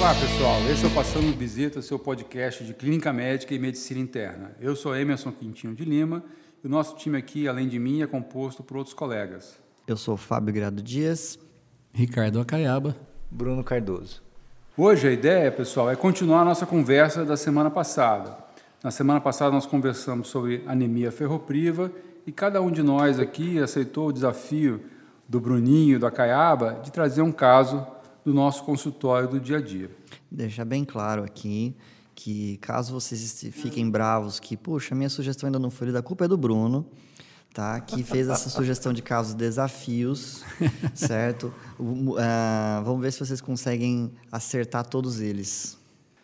Olá pessoal, esse é o Passando Visita, seu podcast de Clínica Médica e Medicina Interna. Eu sou Emerson Quintinho de Lima e o nosso time aqui, além de mim, é composto por outros colegas. Eu sou Fábio Grado Dias. Ricardo Acaiaba. Bruno Cardoso. Hoje a ideia, pessoal, é continuar a nossa conversa da semana passada. Na semana passada nós conversamos sobre anemia ferropriva e cada um de nós aqui aceitou o desafio do Bruninho, do Acaiaba, de trazer um caso do nosso consultório do dia a dia. Deixar bem claro aqui que caso vocês fiquem bravos que, puxa, minha sugestão ainda não foi lida, a culpa é do Bruno, tá? Que fez essa sugestão de casos desafios, certo? Uh, vamos ver se vocês conseguem acertar todos eles.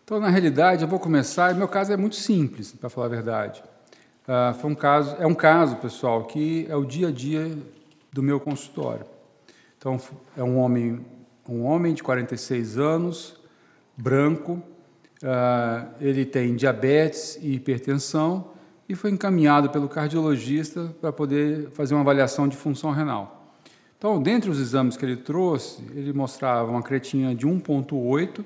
Então, na realidade, eu vou começar. Meu caso é muito simples, para falar a verdade. Uh, foi um caso, é um caso, pessoal, que é o dia a dia do meu consultório. Então, é um homem, um homem de 46 anos, branco, uh, ele tem diabetes e hipertensão e foi encaminhado pelo cardiologista para poder fazer uma avaliação de função renal. Então, dentre os exames que ele trouxe, ele mostrava uma creatina de 1,8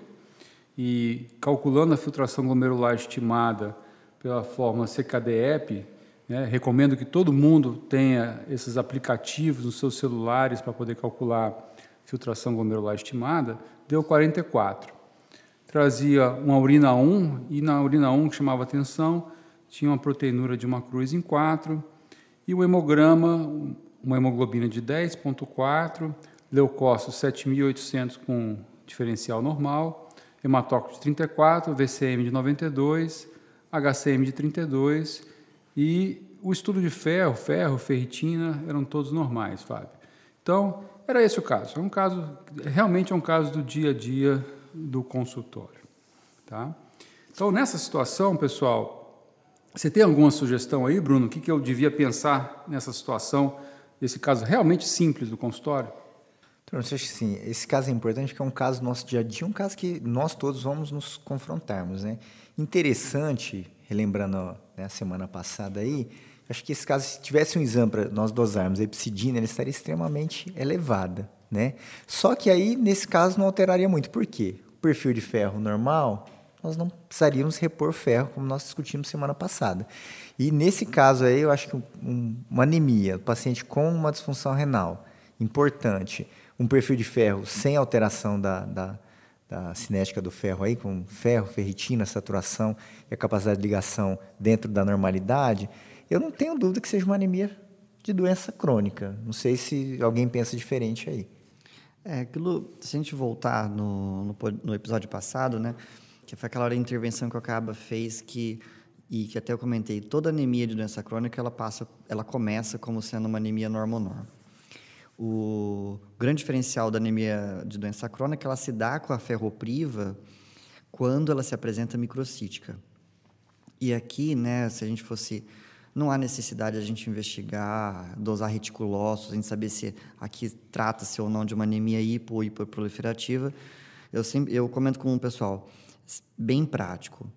e calculando a filtração glomerular estimada pela fórmula CKD-EP, né? Recomendo que todo mundo tenha esses aplicativos nos seus celulares para poder calcular filtração glomerular estimada. Deu 44. Trazia uma urina 1 e na urina 1 que chamava atenção tinha uma proteinura de uma cruz em 4 e o hemograma, uma hemoglobina de 10.4, leucócitos 7.800 com diferencial normal, hematócrito de 34, VCM de 92, HCM de 32 e o estudo de ferro, ferro, ferritina, eram todos normais, Fábio. Então, era esse o caso. É um caso, realmente é um caso do dia a dia do consultório. Tá? Então, nessa situação, pessoal, você tem alguma sugestão aí, Bruno? O que, que eu devia pensar nessa situação, desse caso realmente simples do consultório? Então, eu acho que sim, esse caso é importante porque é um caso do nosso dia a dia, um caso que nós todos vamos nos confrontarmos. Né? Interessante, relembrando né, a semana passada aí, acho que esse caso, se tivesse um exame para nós dosarmos a epsidina, ele estaria extremamente elevada. Né? Só que aí, nesse caso, não alteraria muito. Por quê? O perfil de ferro normal, nós não precisaríamos repor ferro, como nós discutimos semana passada. E nesse caso aí, eu acho que um, uma anemia, paciente com uma disfunção renal importante, um perfil de ferro sem alteração da, da da cinética do ferro aí, com ferro, ferritina, saturação e a capacidade de ligação dentro da normalidade, eu não tenho dúvida que seja uma anemia de doença crônica. Não sei se alguém pensa diferente aí. É, aquilo, se a gente voltar no, no, no episódio passado, né, que foi aquela hora de intervenção que o Acaba fez que e que até eu comentei, toda anemia de doença crônica ela passa, ela começa como sendo uma anemia normonorme. O grande diferencial da anemia de doença crônica ela se dá com a ferropriva quando ela se apresenta microcítica. E aqui, né, se a gente fosse não há necessidade de a gente investigar, dosar reticulócitos, a gente saber se aqui trata-se ou não de uma anemia hipo ou hiperproliferativa. Eu sempre eu comento com o pessoal, bem prático.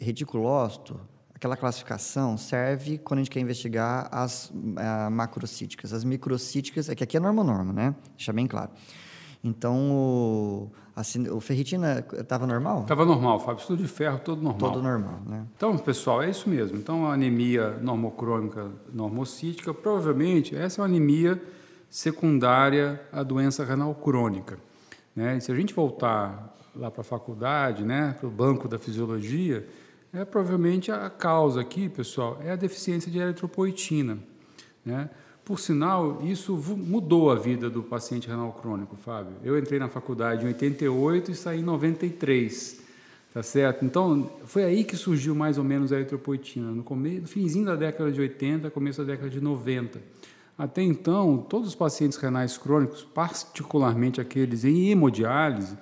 Reticulócito aquela classificação serve quando a gente quer investigar as uh, macrocíticas. As microcíticas, é que aqui é norma-norma, né? Deixa bem claro. Então, o, assim, o ferritina estava normal? Estava normal, Fábio. Estudo de ferro, todo normal. Todo normal, né? Então, pessoal, é isso mesmo. Então, a anemia normocrônica normocítica, provavelmente, essa é uma anemia secundária à doença renal crônica. Né? E se a gente voltar lá para a faculdade, né, para o banco da fisiologia, é, provavelmente a causa aqui, pessoal, é a deficiência de eritropoetina. Né? Por sinal, isso mudou a vida do paciente renal crônico, Fábio. Eu entrei na faculdade em 88 e saí em 93, tá certo? Então, foi aí que surgiu mais ou menos a eritropoetina, no, começo, no finzinho da década de 80, começo da década de 90. Até então, todos os pacientes renais crônicos, particularmente aqueles em hemodiálise,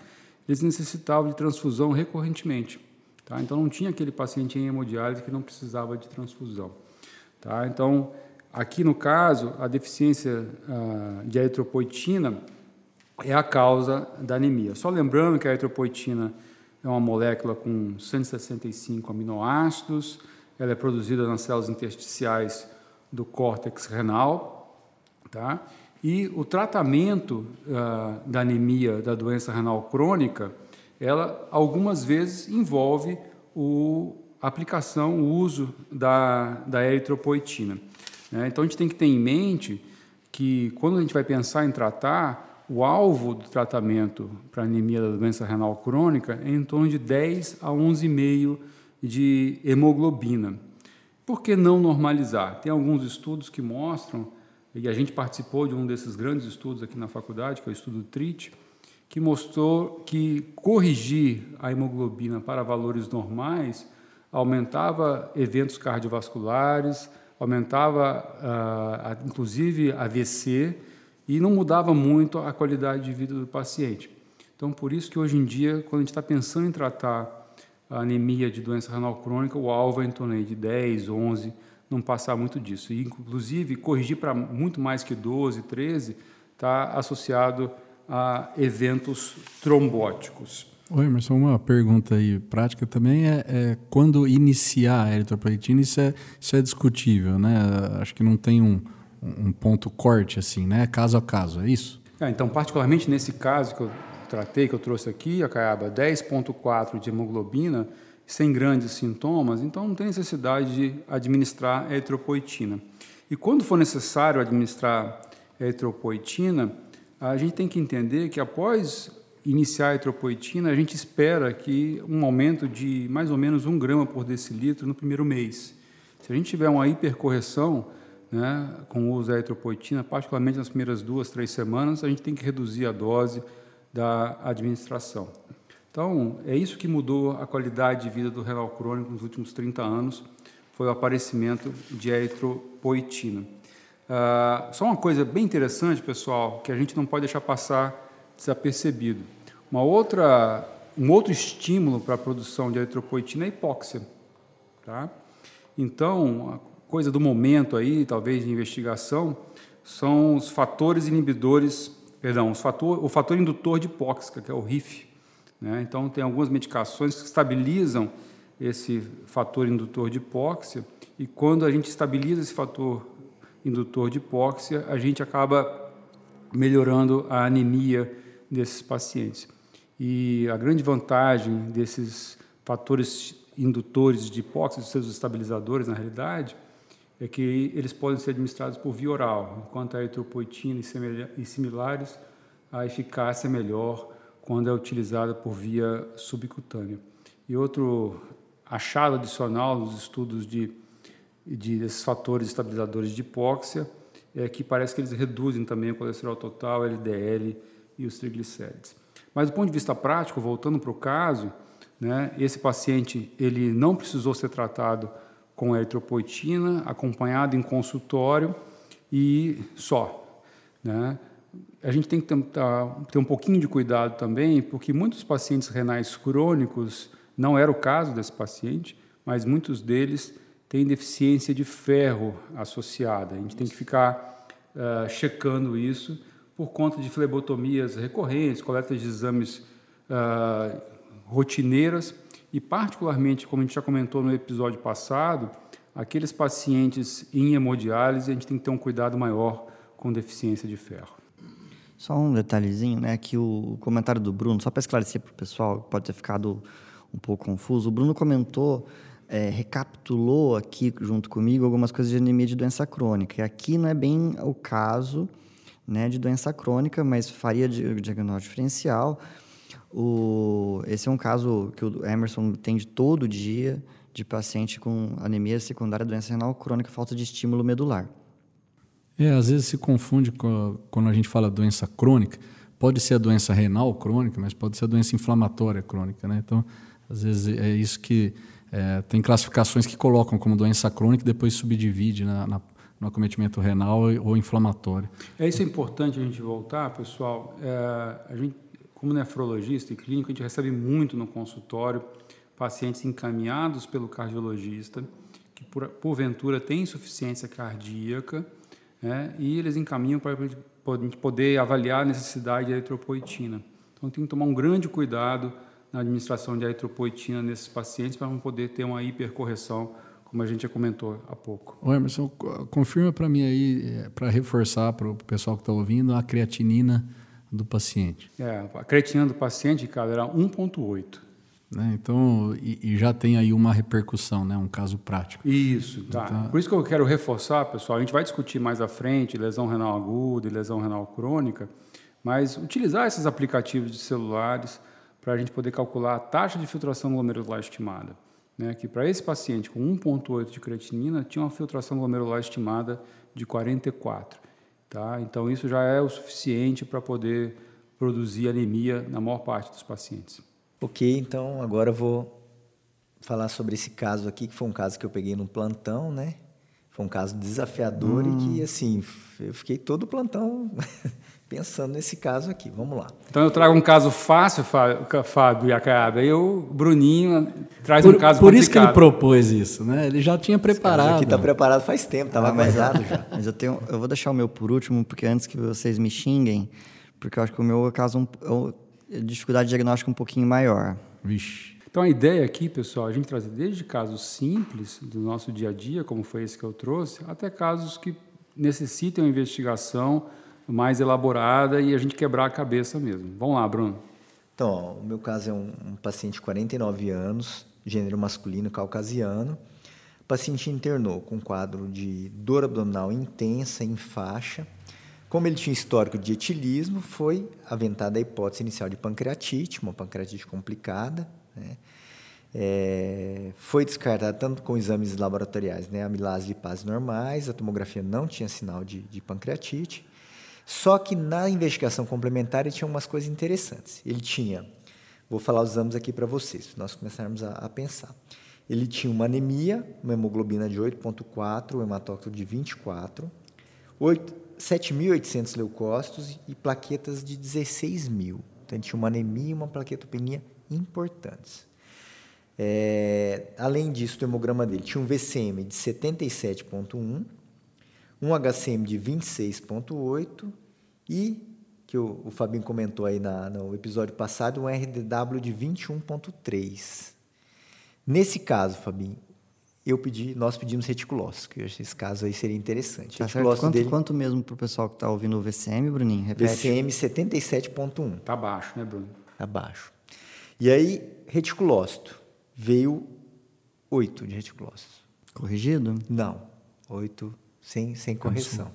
eles necessitavam de transfusão recorrentemente. Tá? Então, não tinha aquele paciente em hemodiálise que não precisava de transfusão. Tá? Então, aqui no caso, a deficiência ah, de eritropoetina é a causa da anemia. Só lembrando que a eritropoetina é uma molécula com 165 aminoácidos, ela é produzida nas células intersticiais do córtex renal, tá? E o tratamento uh, da anemia da doença renal crônica ela algumas vezes envolve o, a aplicação, o uso da, da eritropoetina. Né? Então a gente tem que ter em mente que quando a gente vai pensar em tratar, o alvo do tratamento para anemia da doença renal crônica é em torno de 10 a 11,5 de hemoglobina. Por que não normalizar? Tem alguns estudos que mostram, e a gente participou de um desses grandes estudos aqui na faculdade, que é o estudo TRIT, que mostrou que corrigir a hemoglobina para valores normais aumentava eventos cardiovasculares, aumentava uh, inclusive AVC e não mudava muito a qualidade de vida do paciente. Então, por isso que hoje em dia, quando a gente está pensando em tratar a anemia de doença renal crônica, o alvo é em torno de 10, 11, não passar muito disso. E, inclusive, corrigir para muito mais que 12, 13, está associado a eventos trombóticos. Oi, Emerson, uma pergunta aí prática também é, é, quando iniciar a eritropoetina, isso é, isso é discutível, né? Acho que não tem um, um ponto corte assim, né? Caso a caso, é isso? É, então, particularmente nesse caso que eu tratei, que eu trouxe aqui, a caiaba 10.4 de hemoglobina, sem grandes sintomas, então não tem necessidade de administrar eritropoetina. E quando for necessário administrar eritropoetina, a gente tem que entender que após iniciar a eritropoetina, a gente espera que um aumento de mais ou menos um grama por decilitro no primeiro mês. Se a gente tiver uma hipercorreção né, com o uso da eritropoetina, particularmente nas primeiras duas, três semanas, a gente tem que reduzir a dose da administração. Então, é isso que mudou a qualidade de vida do renal crônico nos últimos 30 anos, foi o aparecimento de eritropoetina. Ah, só uma coisa bem interessante, pessoal, que a gente não pode deixar passar desapercebido. Uma outra, um outro estímulo para a produção de eritropoetina é a hipóxia. Tá? Então, a coisa do momento aí, talvez de investigação, são os fatores inibidores, perdão, os fator, o fator indutor de hipóxica, que é o RIF. Né? Então, tem algumas medicações que estabilizam esse fator indutor de hipóxia, e quando a gente estabiliza esse fator indutor de hipóxia, a gente acaba melhorando a anemia desses pacientes. E a grande vantagem desses fatores indutores de hipóxia, seus estabilizadores, na realidade, é que eles podem ser administrados por via oral, enquanto a eritropoetina e similares, a eficácia é melhor quando é utilizada por via subcutânea. E outro achado adicional nos estudos de de desses fatores estabilizadores de hipóxia, é que parece que eles reduzem também o colesterol total, LDL e os triglicérides. Mas do ponto de vista prático, voltando para o caso, né, esse paciente ele não precisou ser tratado com eritropoetina, acompanhado em consultório e só. Né? A gente tem que tentar, ter um pouquinho de cuidado também, porque muitos pacientes renais crônicos, não era o caso desse paciente, mas muitos deles tem deficiência de ferro associada. A gente tem que ficar uh, checando isso por conta de flebotomias recorrentes, coletas de exames uh, rotineiras e, particularmente, como a gente já comentou no episódio passado, aqueles pacientes em hemodiálise, a gente tem que ter um cuidado maior com deficiência de ferro. Só um detalhezinho, né, que o comentário do Bruno, só para esclarecer para o pessoal, pode ter ficado um pouco confuso, o Bruno comentou é, recapitulou aqui junto comigo algumas coisas de anemia de doença crônica. E aqui não é bem o caso né, de doença crônica, mas faria diagnóstico diferencial. O, esse é um caso que o Emerson tem de todo dia de paciente com anemia secundária doença renal crônica, falta de estímulo medular. É, às vezes se confunde com, quando a gente fala doença crônica. Pode ser a doença renal crônica, mas pode ser a doença inflamatória crônica, né? Então, às vezes é isso que é, tem classificações que colocam como doença crônica e depois subdivide na, na, no acometimento renal ou inflamatório. É isso é importante a gente voltar, pessoal. É, a gente, como nefrologista e clínico, a gente recebe muito no consultório pacientes encaminhados pelo cardiologista que por, porventura têm insuficiência cardíaca né, e eles encaminham para a gente poder avaliar a necessidade de eritropoetina. Então tem que tomar um grande cuidado na administração de eritropoetina nesses pacientes para não poder ter uma hipercorreção, como a gente já comentou há pouco. O Emerson, confirma para mim aí, é, para reforçar para o pessoal que está ouvindo, a creatinina do paciente. É, a creatinina do paciente, Ricardo, era 1,8. Né? Então, e, e, já tem aí uma repercussão, né? um caso prático. Isso, tá. Então, Por isso que eu quero reforçar, pessoal, a gente vai discutir mais à frente lesão renal aguda e lesão renal crônica, mas utilizar esses aplicativos de celulares para a gente poder calcular a taxa de filtração glomerular estimada. Né? Que para esse paciente com 1,8 de creatinina tinha uma filtração glomerular estimada de 44. Tá? Então, isso já é o suficiente para poder produzir anemia na maior parte dos pacientes. Ok, então agora eu vou falar sobre esse caso aqui, que foi um caso que eu peguei no plantão, né? Foi um caso desafiador hum. e que, assim, eu fiquei todo o plantão pensando nesse caso aqui. Vamos lá. Então eu trago um caso fácil, Fábio e Acaba, e o Bruninho traz por, um caso Por complicado. isso que ele propôs isso, né? Ele já tinha preparado. aqui está preparado faz tempo, estava ah, guardado já. Mas eu, tenho, eu vou deixar o meu por último, porque antes que vocês me xinguem, porque eu acho que o meu caso é um, dificuldade diagnóstica um pouquinho maior. Vixe. Então a ideia aqui, pessoal, a gente trazer desde casos simples do nosso dia a dia, como foi esse que eu trouxe, até casos que necessitem uma investigação mais elaborada e a gente quebrar a cabeça mesmo. Vamos lá, Bruno. Então, ó, o meu caso é um, um, paciente de 49 anos, gênero masculino caucasiano. O paciente internou com quadro de dor abdominal intensa em faixa, como ele tinha histórico de etilismo, foi aventada a hipótese inicial de pancreatite, uma pancreatite complicada. Né? É, foi descartada tanto com exames laboratoriais, né? amilase lipase normais, a tomografia não tinha sinal de, de pancreatite. Só que na investigação complementar ele tinha umas coisas interessantes. Ele tinha, vou falar os exames aqui para vocês, nós começarmos a, a, pensar. Ele tinha uma anemia, uma hemoglobina de 8,4, um hematócrito de 24, 8, 7.800 leucócitos e plaquetas de 16 mil. Então, tinha uma anemia e uma plaquetopenia importantes. É, além disso, o hemograma dele tinha um VCM de 77,1, um HCM de 26,8 e, que o, o Fabinho comentou aí na, no episódio passado, um RDW de 21,3. Nesse caso, Fabinho, eu pedi, nós pedimos reticulócito, que eu acho que esse caso aí seria interessante. Tá quanto, dele, quanto mesmo para o pessoal que está ouvindo o VCM, Bruninho? Repete. VCM 77.1. Está baixo, né, Bruno? Está baixo. E aí, reticulócito, veio 8 de reticulócito. Corrigido? Não, 8 sem, sem correção.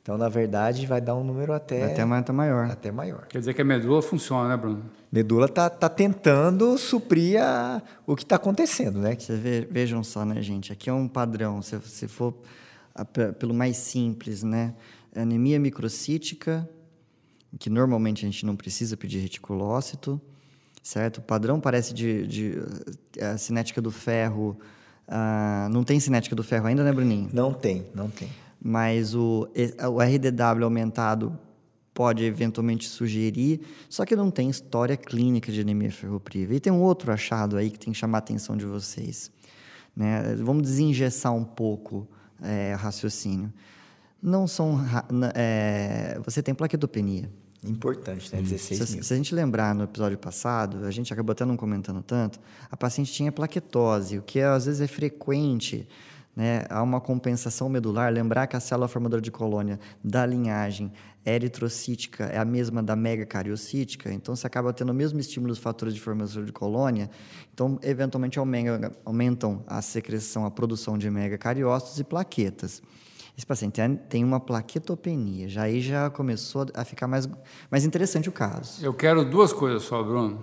Então, na verdade, vai dar um número até... Até, até maior. Até maior. Quer dizer que a medula funciona, né, Bruno? Medula está tá tentando suprir a, o que está acontecendo, né? Você vê, vejam só, né, gente? Aqui é um padrão. Se, se for a, pelo mais simples, né? Anemia microcítica, que normalmente a gente não precisa pedir reticulócito, certo? O padrão parece de, de a cinética do ferro... Ah, não tem cinética do ferro ainda, né, Bruninho? Não tem, não tem mas o, o RDW aumentado pode eventualmente sugerir, só que não tem história clínica de anemia ferropriva. E tem um outro achado aí que tem que chamar a atenção de vocês. Né? Vamos desengessar um pouco é, o raciocínio. Não são... É, você tem plaquetopenia. Importante, né? 16 se, mil. Se a gente lembrar no episódio passado, a gente acabou até não comentando tanto, a paciente tinha plaquetose, o que às vezes é frequente né, há uma compensação medular. Lembrar que a célula formadora de colônia da linhagem eritrocítica é a mesma da megacariocítica, então você acaba tendo o mesmo estímulo dos fatores de formação de colônia, então eventualmente aumentam a secreção, a produção de megacariócitos e plaquetas. Esse paciente tem uma plaquetopenia, já aí já começou a ficar mais, mais interessante o caso. Eu quero duas coisas só, Bruno.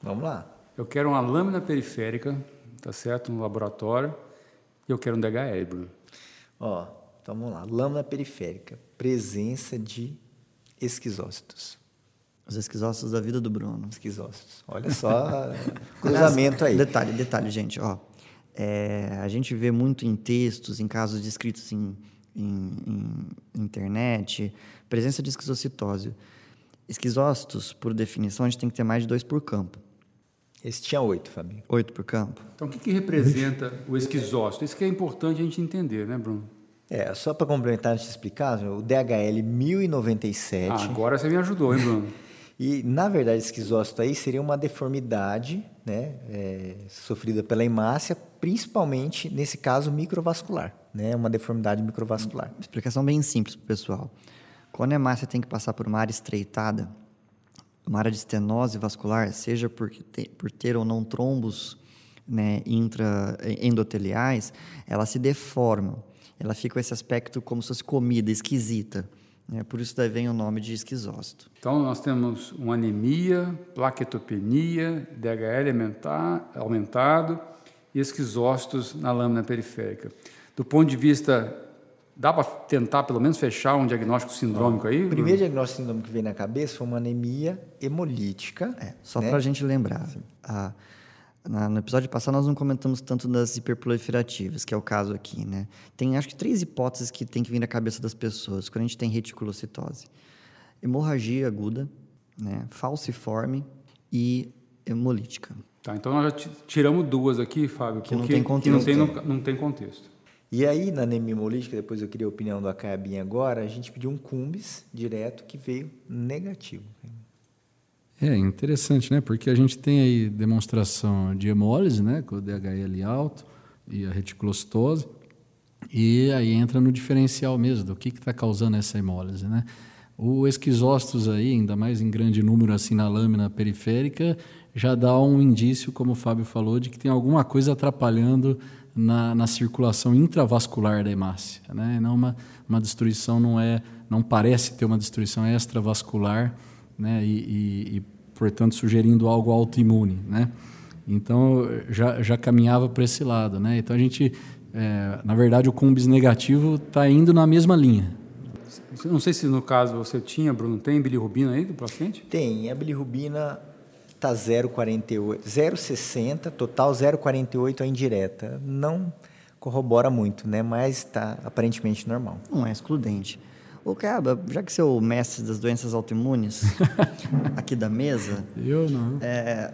Vamos lá. Eu quero uma lâmina periférica, tá certo, no laboratório eu quero um DHL, Bruno. Ó, então vamos lá. Lâmina periférica. Presença de esquizócitos. Os esquizócitos da vida do Bruno. Esquizócitos. Olha só cruzamento aí. Detalhe, detalhe, gente. Ó, é, a gente vê muito em textos, em casos descritos em, em, em internet, presença de esquizocitose. Esquizócitos, por definição, a gente tem que ter mais de dois por campo. Esse tinha oito, Fabinho. Oito por campo. Então, o que, que representa o esquizócito? Isso que é importante a gente entender, né, Bruno? É, só para complementar, te explicar, o DHL 1097. Ah, agora você me ajudou, hein, Bruno? e, na verdade, esquizócito aí seria uma deformidade né, é, sofrida pela hemácia, principalmente, nesse caso, microvascular. Né, uma deformidade microvascular. Explicação bem simples para o pessoal. quando a hemácia tem que passar por uma área estreitada, uma área de estenose vascular, seja por ter, por ter ou não trombos né, intra, endoteliais, ela se deforma. Ela fica com esse aspecto como se fosse comida, esquisita. Né? Por isso daí vem o nome de esquizócito. Então, nós temos uma anemia, plaquetopenia, DHL aumentado e esquizócitos na lâmina periférica. Do ponto de vista Dá para tentar pelo menos fechar um diagnóstico sindrômico aí? O primeiro diagnóstico sindrômico que veio na cabeça foi uma anemia hemolítica. É, só né? para a gente lembrar. A, na, no episódio passado nós não comentamos tanto das hiperproliferativas, que é o caso aqui, né? Tem acho que três hipóteses que tem que vir na cabeça das pessoas quando a gente tem reticulocitose. Hemorragia aguda, né? falciforme e hemolítica. Tá, então nós já tiramos duas aqui, Fábio, que não tem contexto. Não tem, não tem contexto. E aí, na anemia hemolítica, depois eu queria a opinião do Acabinha agora, a gente pediu um cumbis direto que veio negativo. É interessante, né? Porque a gente tem aí demonstração de hemólise, né? Com o DHL alto e a reticulocitose. E aí entra no diferencial mesmo, do que está causando essa hemólise, né? O esquizócitos aí, ainda mais em grande número assim na lâmina periférica, já dá um indício, como o Fábio falou, de que tem alguma coisa atrapalhando na, na circulação intravascular da hemácia, né? Não uma, uma destruição não é, não parece ter uma destruição extravascular, né? E, e, e portanto sugerindo algo autoimune, né? Então já, já caminhava para esse lado, né? Então a gente, é, na verdade, o cumbis negativo está indo na mesma linha. Não sei se no caso você tinha, Bruno, tem bilirrubina aí do paciente? Tem, a bilirrubina está 0,48, 0,60, total 0,48 a indireta. Não corrobora muito, né? Mas está aparentemente normal. Não é excludente. Ô, Caba, já que você é o mestre das doenças autoimunes aqui da mesa... Eu não. É,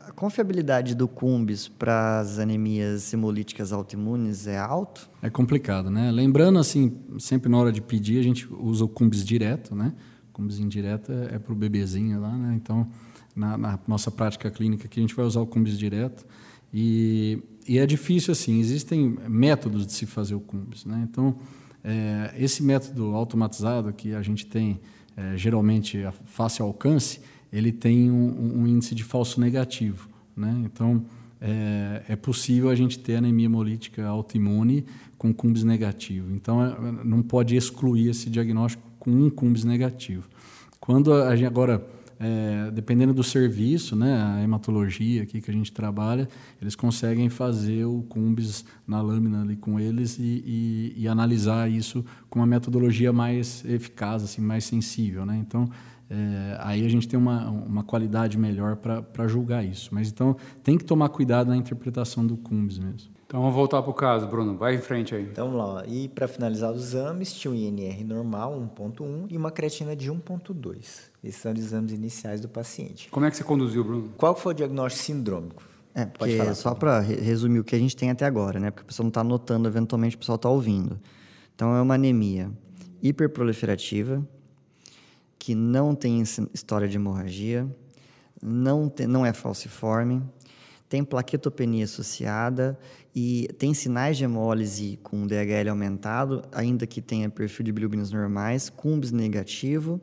a confiabilidade do cumbis para as anemias hemolíticas autoimunes é alto? É complicado, né? Lembrando, assim, sempre na hora de pedir, a gente usa o cumbis direto, né? O cumbis indireto é, é para o bebezinho lá, né? Então na, na, nossa prática clínica que a gente vai usar o cumbis direto. E, e, é difícil assim existem métodos de se fazer o cumbis né? Então é, esse método automatizado que a gente tem é, geralmente a fácil alcance ele tem um, um índice de falso negativo né? Então é, é, possível a gente ter anemia hemolítica autoimune com cumbis negativo. Então é, não pode excluir esse diagnóstico com um cumbis negativo. Quando a gente agora é, dependendo do serviço, né, a hematologia aqui que a gente trabalha, eles conseguem fazer o cumbis na lâmina ali com eles e, e, e analisar isso com uma metodologia mais eficaz, assim, mais sensível, né? Então, é, aí a gente tem uma, uma qualidade melhor para julgar isso. Mas então tem que tomar cuidado na interpretação do cumbis mesmo. Então vamos voltar para o caso, Bruno. Vai em frente aí. Então vamos lá. E para finalizar os exames, tinha um INR normal, 1.1, e uma creatina de 1.2. Esses são os exames iniciais do paciente. Como é que você conduziu, Bruno? Qual foi o diagnóstico sindrômico? É, porque falar, só para resumir o que a gente tem até agora, né? Porque o pessoal não está anotando, eventualmente o pessoal está ouvindo. Então é uma anemia hiperproliferativa, que não tem história de hemorragia, não, tem, não é falciforme, tem plaquetopenia associada e tem sinais de hemólise com DHL aumentado, ainda que tenha perfil de bilirrubinas normais, cumbis negativo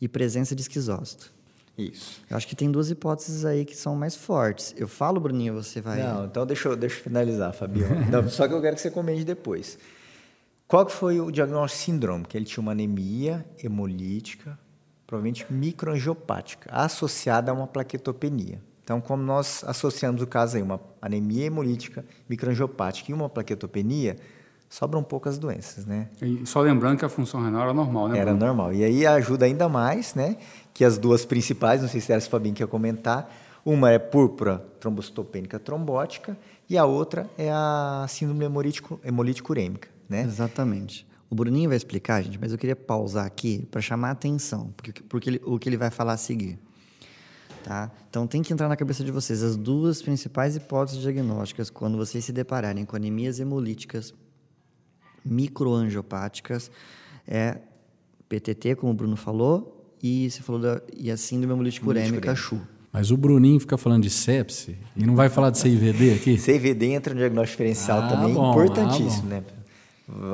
e presença de esquizócito. Isso. Eu acho que tem duas hipóteses aí que são mais fortes. Eu falo, Bruninho, você vai... Não, então deixa eu, deixa eu finalizar, Fabiano. Não, só que eu quero que você comente depois. Qual que foi o diagnóstico síndrome? Que ele tinha uma anemia hemolítica, provavelmente microangiopática, associada a uma plaquetopenia. Então, como nós associamos o caso aí, uma anemia hemolítica microangiopática e uma plaquetopenia, sobram poucas doenças, né? E só lembrando que a função renal era normal, né? Era Bruno? normal. E aí ajuda ainda mais, né? Que as duas principais, não sei se era se o Fabinho quer comentar, uma é púrpura trombocitopênica trombótica e a outra é a síndrome hemolítico, hemolítico urêmica, né? Exatamente. O Bruninho vai explicar, gente, mas eu queria pausar aqui para chamar a atenção, porque, porque ele, o que ele vai falar a seguir. Tá? Então tem que entrar na cabeça de vocês as duas principais hipóteses diagnósticas quando vocês se depararem com anemias hemolíticas microangiopáticas é PTT, como o Bruno falou, e você falou da e a síndrome hemolítica urêmica CHU. Mas o Bruninho fica falando de sepse e não vai falar de CIVD aqui? CIVD entra no diagnóstico diferencial ah, também, bom, importantíssimo, ah, né?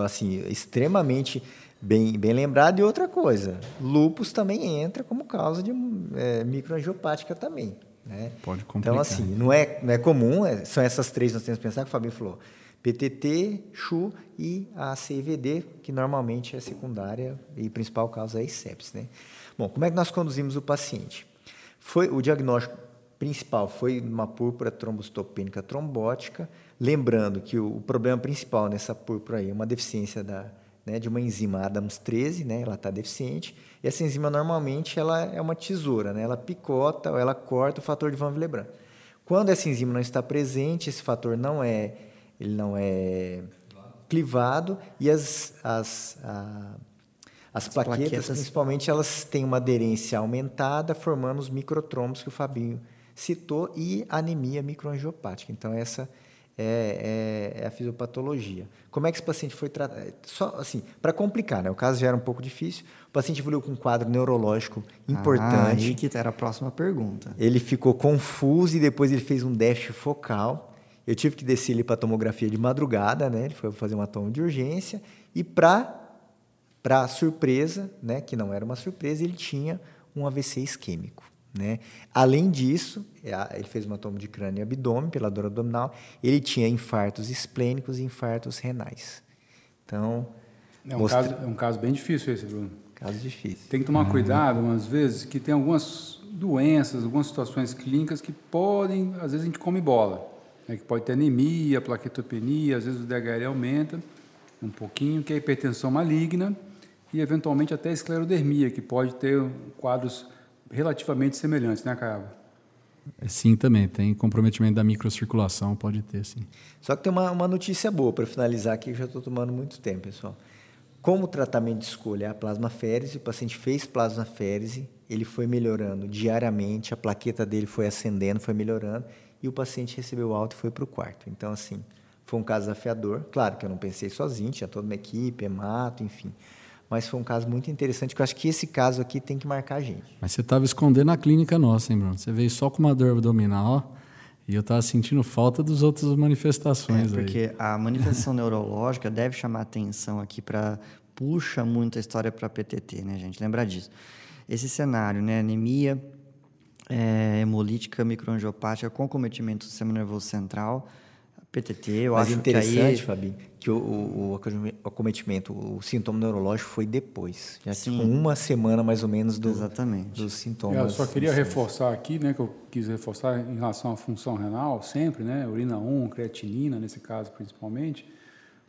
Assim, extremamente Bem, bem lembrado. E outra coisa, lupus também entra como causa de é, microangiopática também. Né? Pode complicar. Então, assim, não é, não é comum, é, são essas três que nós temos que pensar, que o Fabinho falou. PTT, CHU e a CVD, que normalmente é secundária e principal causa é sepsis. Né? Bom, como é que nós conduzimos o paciente? Foi O diagnóstico principal foi uma púrpura trombocitopênica trombótica, lembrando que o, o problema principal nessa púrpura aí é uma deficiência da, né, de uma enzima Adams 13, né, ela está deficiente, e essa enzima normalmente ela é uma tesoura, né, ela picota ou ela corta o fator de Van Willebrand. Quando essa enzima não está presente, esse fator não é, ele não é clivado e as, as, a, as, as plaquetas, plaquetas, principalmente, elas têm uma aderência aumentada, formando os microtrombos que o Fabinho citou e anemia microangiopática. Então, essa é, é, é, a fisiopatologia. Como é que esse paciente foi tratado? Só assim, para complicar, né? O caso já era um pouco difícil. O paciente evoluiu com um quadro neurológico importante. Ah, aí que era a próxima pergunta. Ele ficou confuso e depois ele fez um déficit focal. Eu tive que descer ele para tomografia de madrugada, né? Ele foi fazer uma toma de urgência e para para surpresa, né, que não era uma surpresa, ele tinha um AVC isquêmico. Né? Além disso, ele fez uma toma de crânio e abdômen pela dor abdominal, ele tinha infartos esplênicos e infartos renais. Então, é um, mostra... caso, é um caso bem difícil esse, Bruno. Caso difícil. Tem que tomar cuidado, umas vezes, que tem algumas doenças, algumas situações clínicas que podem, às vezes a gente come bola, né? que pode ter anemia, plaquetopenia, às vezes o DHL aumenta um pouquinho, que é hipertensão maligna e eventualmente até esclerodermia, que pode ter quadros relativamente semelhantes, né, Caiaba? É, sim, também. Tem comprometimento da microcirculação, pode ter, sim. Só que tem uma, uma notícia boa para finalizar aqui, que eu já estou tomando muito tempo, pessoal. Como tratamento de escolha é a plasmaférese, o paciente fez plasmaférese, ele foi melhorando diariamente, a plaqueta dele foi ascendendo, foi melhorando, e o paciente recebeu alta e foi para o quarto. Então, assim, foi um caso desafiador. Claro que eu não pensei sozinho, tinha toda uma equipe, hemato, enfim mas foi um caso muito interessante, que eu acho que esse caso aqui tem que marcar a gente. Mas você estava escondendo a clínica nossa, hein, Bruno? Você veio só com uma dor abdominal e eu estava sentindo falta das outras manifestações. É, porque aí. a manifestação neurológica deve chamar atenção aqui para puxa muito a história para PTT, né, gente? Lembrar disso. Esse cenário, né, anemia é, hemolítica microangiopática com cometimento do sistema nervoso central, PTT, eu Mas acho interessante, que aí... Fabi, que o, o, o, acometimento, o sintoma neurológico foi depois, já Sim. tipo uma semana mais ou menos do, Exatamente. dos sintomas. Eu só queria reforçar aqui, né, que eu quis reforçar em relação à função renal, sempre, né, urina 1, creatinina, nesse caso principalmente,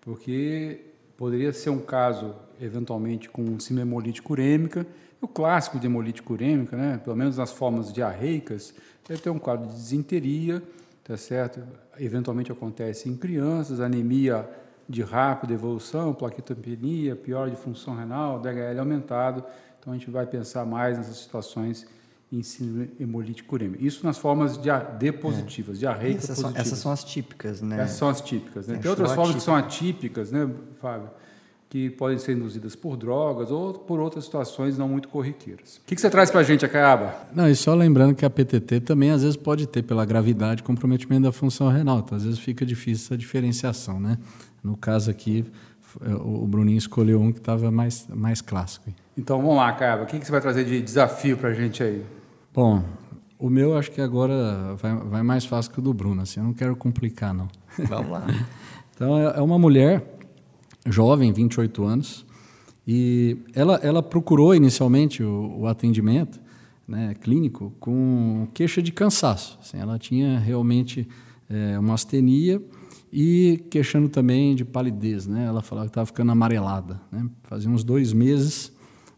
porque poderia ser um caso, eventualmente, com síndrome hemolítica urêmica, o clássico de hemolítica urêmica, né, pelo menos nas formas diarreicas, é ter um quadro de desinteria, tá certo? Eventualmente acontece em crianças, anemia de rápida evolução, plaquetopenia, pior de função renal, DHL aumentado. Então a gente vai pensar mais nessas situações em síndrome hemolítico urêmica. Isso nas formas de D positivas, é. diarreica essas positivas. São, essas são as típicas, né? Essas são as típicas. Né? É, Tem outras formas que são atípicas, né, Fábio? Que podem ser induzidas por drogas ou por outras situações não muito corriqueiras. O que, que você traz para a gente, Acaiaba? Não, e só lembrando que a PTT também às vezes pode ter, pela gravidade, comprometimento da função renal. Então, às vezes fica difícil essa diferenciação, né? No caso aqui, o Bruninho escolheu um que estava mais, mais clássico. Então, vamos lá, Acaiaba. O que, que você vai trazer de desafio para a gente aí? Bom, o meu acho que agora vai, vai mais fácil que o do Bruno, assim, eu não quero complicar, não. Vamos lá. então, é, é uma mulher jovem, 28 anos, e ela, ela procurou inicialmente o, o atendimento né, clínico com queixa de cansaço. Assim, ela tinha realmente é, uma astenia e queixando também de palidez. Né? Ela falava que estava ficando amarelada. Né? Fazia uns dois meses,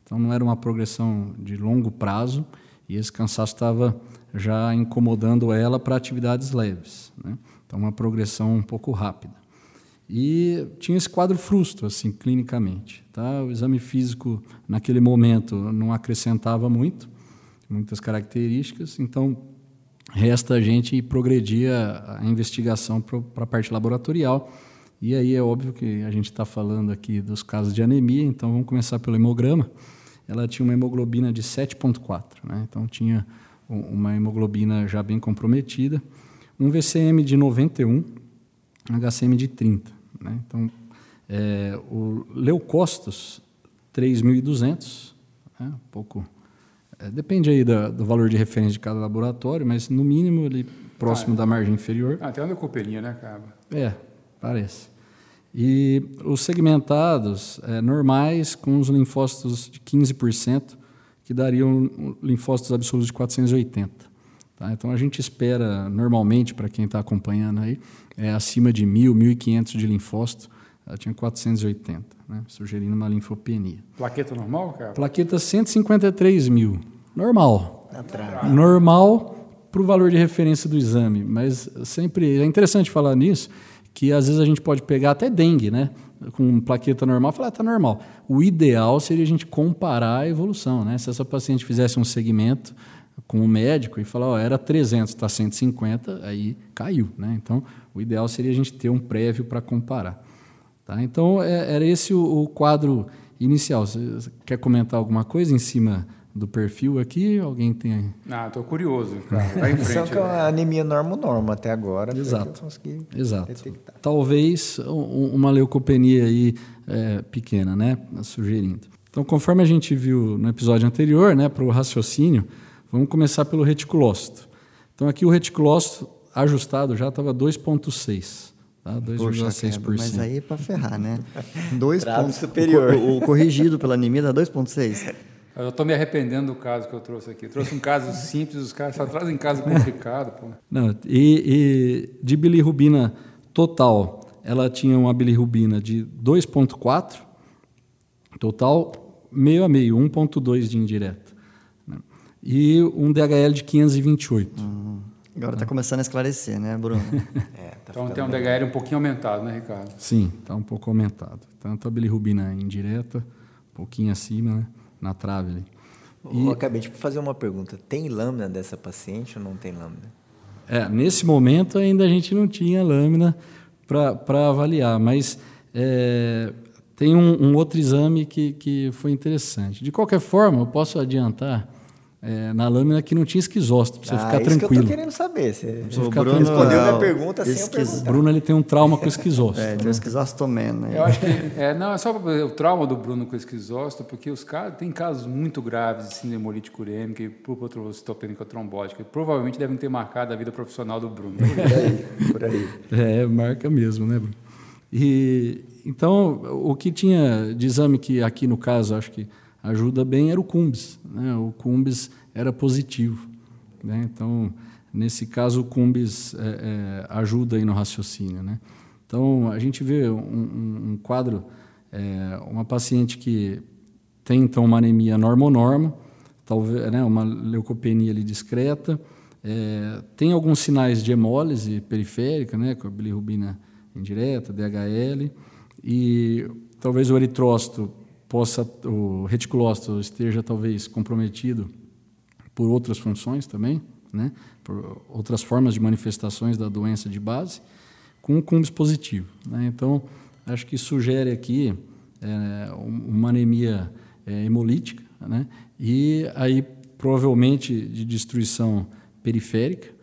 então não era uma progressão de longo prazo e esse cansaço estava já incomodando ela para atividades leves. Né? Então, uma progressão um pouco rápida. E tinha esse quadro frustro, assim, clinicamente. Tá? O exame físico, naquele momento, não acrescentava muito, muitas características, então resta a gente progredir a, investigação para a parte laboratorial. E aí é óbvio que a gente está falando aqui dos casos de anemia, então vamos começar pelo hemograma. Ela tinha uma hemoglobina de 7,4, né? então tinha uma hemoglobina já bem comprometida, um VCM de 91, HCM de 30. Né? Então, é, o leucócitos 3.200, né? um pouco. É, depende aí da, do valor de referência de cada laboratório, mas no mínimo ele próximo ah, da margem inferior. Ah, tem uma leucopenia, né, Caba? É, parece. E os segmentados é, normais com os linfócitos de 15%, que dariam linfócitos absolutos de 480. Tá? Então a gente espera normalmente, para quem está acompanhando aí, é acima de 1.000, 1.500 de linfócito. Ela tinha 480, né? sugerindo uma linfopenia. Plaqueta normal, cara? Plaqueta 153 mil. Normal. Normal para o valor de referência do exame. Mas sempre é interessante falar nisso, que às vezes a gente pode pegar até dengue, né? Com plaqueta normal, falar, está ah, normal. O ideal seria a gente comparar a evolução, né? Se essa paciente fizesse um segmento com o médico e falar, ó, era 300, está 150, aí caiu, né? Então, o ideal seria a gente ter um prévio para comparar. Tá? Então, é, era esse o, o, quadro inicial. Você quer comentar alguma coisa em cima do perfil aqui? Alguém tem. Ah, estou curioso, cara. Vai em frente. Só que a anemia normo-norma até agora. Exato. Exato. Detectar. Talvez uma leucopenia aí é, pequena, né? Sugerindo. Então, conforme a gente viu no episódio anterior, né, para o raciocínio, vamos começar pelo reticulócito. Então, aqui o reticulócito ajustado já estava 2,6. Tá? 2,6%. Mas aí é para ferrar, né? 2 pontos superior. O, o, corrigido pela anemia dá 2,6. Eu estou me arrependendo do caso que eu trouxe aqui. Eu trouxe um caso simples, os caras só trazem caso complicado. Pô. Não, e, e de bilirrubina total, ela tinha uma bilirrubina de 2,4, total meio a meio, 1,2 de indireta. E um DHL de 528. Uhum. Agora está começando a esclarecer, né, Bruno? é, tá então tem um DHL um pouquinho aumentado, né, Ricardo? Sim, está um pouco aumentado. Tanto a bilirrubina indireta, um pouquinho acima, né? na trave ali. E... Eu acabei de fazer uma pergunta. Tem lâmina dessa paciente ou não tem lâmina? É, nesse momento ainda a gente não tinha lâmina para avaliar, mas é, tem um, um, outro exame que, que foi interessante. De qualquer forma, eu posso adiantar é, na lâmina que não tinha esquizóstomo, para você ah, ficar isso tranquilo. Que eu tô querendo saber. Você, você ficar Bruno respondeu minha pergunta sem esquiz... Bruno ele tem um trauma com esquizóstomo. é, tem um esquizostomeno. Né? Eu acho que é, não, é só o trauma do Bruno com esquizóstomo, porque os caras tem casos muito graves de síndrome hemolítica urêmica e pulpotrombótica trombótica, que provavelmente devem ter marcado a vida profissional do Bruno. Por aí, por aí. É, marca mesmo, né, Bruno? E então, o que tinha de exame que aqui no caso acho que ajuda bem era o Cumbis, né? O Cumbis era positivo. Né? Então, nesse caso, o Cumbis é, é, ajuda aí no raciocínio. Né? Então, a gente vê um, um, quadro, é, uma paciente que tem então uma anemia normonorma, talvez né, uma leucopenia ali discreta, é, tem alguns sinais de hemólise periférica, né, com a bilirrubina indireta, DHL, e talvez o eritrócito possa, o reticulócito esteja talvez comprometido por outras funções também, né? por outras formas de manifestações da doença de base, com cumbis positivo. Né? Então, acho que sugere aqui é, uma anemia é, hemolítica, né? e aí provavelmente de destruição periférica,